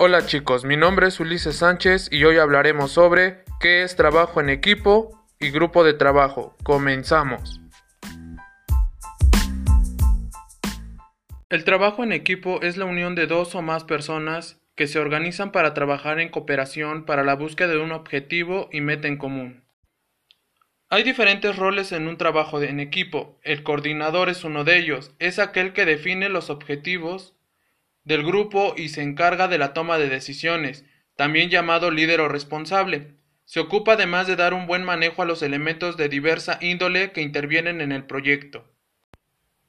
Hola chicos, mi nombre es Ulises Sánchez y hoy hablaremos sobre qué es trabajo en equipo y grupo de trabajo. Comenzamos. El trabajo en equipo es la unión de dos o más personas que se organizan para trabajar en cooperación para la búsqueda de un objetivo y meta en común. Hay diferentes roles en un trabajo en equipo. El coordinador es uno de ellos. Es aquel que define los objetivos del grupo y se encarga de la toma de decisiones, también llamado líder o responsable. Se ocupa además de dar un buen manejo a los elementos de diversa índole que intervienen en el proyecto.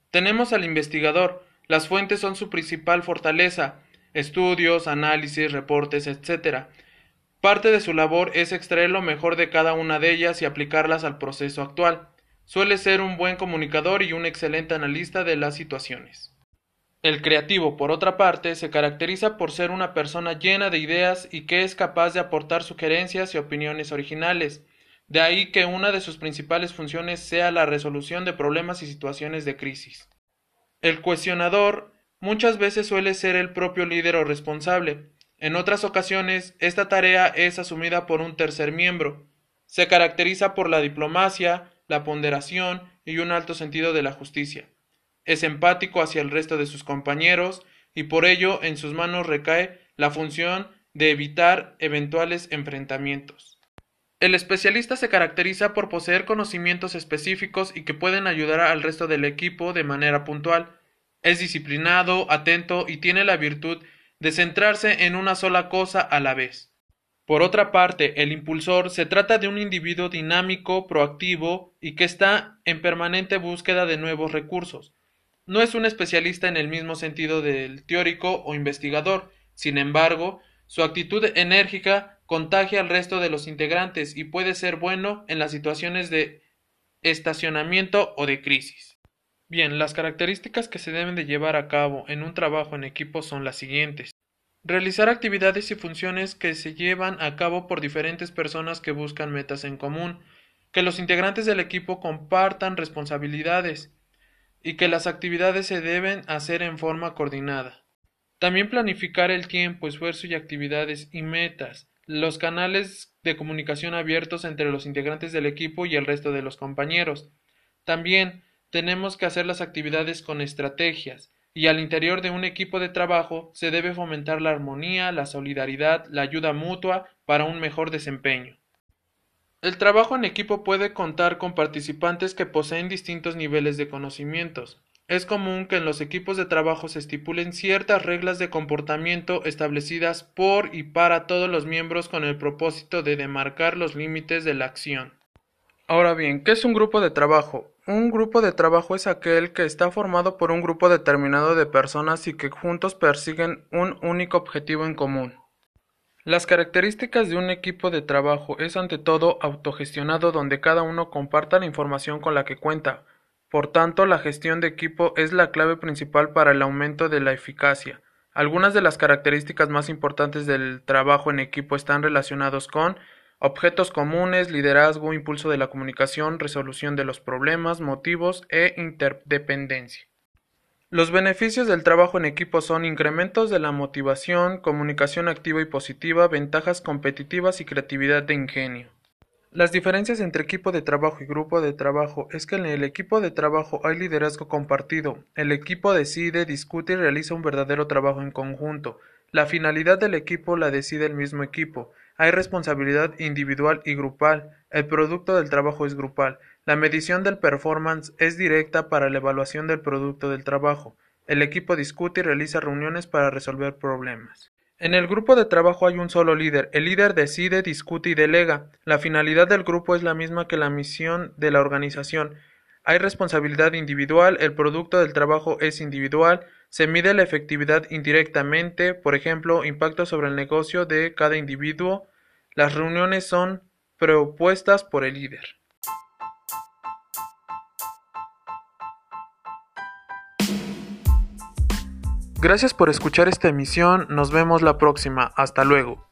Tenemos al investigador. Las fuentes son su principal fortaleza. Estudios, análisis, reportes, etc. Parte de su labor es extraer lo mejor de cada una de ellas y aplicarlas al proceso actual. Suele ser un buen comunicador y un excelente analista de las situaciones. El creativo, por otra parte, se caracteriza por ser una persona llena de ideas y que es capaz de aportar sugerencias y opiniones originales. De ahí que una de sus principales funciones sea la resolución de problemas y situaciones de crisis. El cuestionador muchas veces suele ser el propio líder o responsable. En otras ocasiones, esta tarea es asumida por un tercer miembro. Se caracteriza por la diplomacia, la ponderación y un alto sentido de la justicia es empático hacia el resto de sus compañeros y por ello en sus manos recae la función de evitar eventuales enfrentamientos. El especialista se caracteriza por poseer conocimientos específicos y que pueden ayudar al resto del equipo de manera puntual. Es disciplinado, atento y tiene la virtud de centrarse en una sola cosa a la vez. Por otra parte, el impulsor se trata de un individuo dinámico, proactivo y que está en permanente búsqueda de nuevos recursos. No es un especialista en el mismo sentido del teórico o investigador, sin embargo, su actitud enérgica contagia al resto de los integrantes y puede ser bueno en las situaciones de estacionamiento o de crisis. Bien, las características que se deben de llevar a cabo en un trabajo en equipo son las siguientes. Realizar actividades y funciones que se llevan a cabo por diferentes personas que buscan metas en común, que los integrantes del equipo compartan responsabilidades, y que las actividades se deben hacer en forma coordinada. También planificar el tiempo, esfuerzo y actividades y metas, los canales de comunicación abiertos entre los integrantes del equipo y el resto de los compañeros. También tenemos que hacer las actividades con estrategias, y al interior de un equipo de trabajo se debe fomentar la armonía, la solidaridad, la ayuda mutua para un mejor desempeño. El trabajo en equipo puede contar con participantes que poseen distintos niveles de conocimientos. Es común que en los equipos de trabajo se estipulen ciertas reglas de comportamiento establecidas por y para todos los miembros con el propósito de demarcar los límites de la acción. Ahora bien, ¿qué es un grupo de trabajo? Un grupo de trabajo es aquel que está formado por un grupo determinado de personas y que juntos persiguen un único objetivo en común. Las características de un equipo de trabajo es ante todo autogestionado donde cada uno comparta la información con la que cuenta. Por tanto, la gestión de equipo es la clave principal para el aumento de la eficacia. Algunas de las características más importantes del trabajo en equipo están relacionados con objetos comunes, liderazgo, impulso de la comunicación, resolución de los problemas, motivos e interdependencia. Los beneficios del trabajo en equipo son incrementos de la motivación, comunicación activa y positiva, ventajas competitivas y creatividad de ingenio. Las diferencias entre equipo de trabajo y grupo de trabajo es que en el equipo de trabajo hay liderazgo compartido, el equipo decide, discute y realiza un verdadero trabajo en conjunto. La finalidad del equipo la decide el mismo equipo. Hay responsabilidad individual y grupal. El producto del trabajo es grupal. La medición del performance es directa para la evaluación del producto del trabajo. El equipo discute y realiza reuniones para resolver problemas. En el grupo de trabajo hay un solo líder. El líder decide, discute y delega. La finalidad del grupo es la misma que la misión de la organización. Hay responsabilidad individual, el producto del trabajo es individual, se mide la efectividad indirectamente, por ejemplo, impacto sobre el negocio de cada individuo. Las reuniones son propuestas por el líder. Gracias por escuchar esta emisión, nos vemos la próxima, hasta luego.